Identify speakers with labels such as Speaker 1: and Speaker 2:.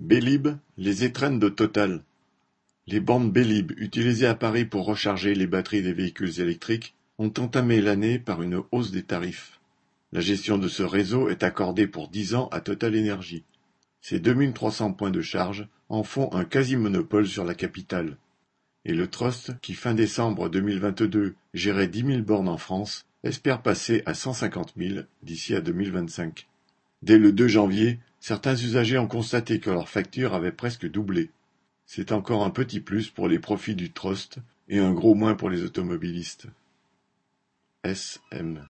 Speaker 1: Bélib, les étrennes de Total. Les bornes Bélib, utilisées à Paris pour recharger les batteries des véhicules électriques, ont entamé l'année par une hausse des tarifs. La gestion de ce réseau est accordée pour dix ans à Total Energy. Ces 2300 points de charge en font un quasi-monopole sur la capitale. Et le Trust, qui fin décembre 2022 gérait 10 000 bornes en France, espère passer à 150 000 d'ici à 2025. Dès le 2 janvier, certains usagers ont constaté que leur facture avait presque doublé. C'est encore un petit plus pour les profits du trust et un gros moins pour les automobilistes. SM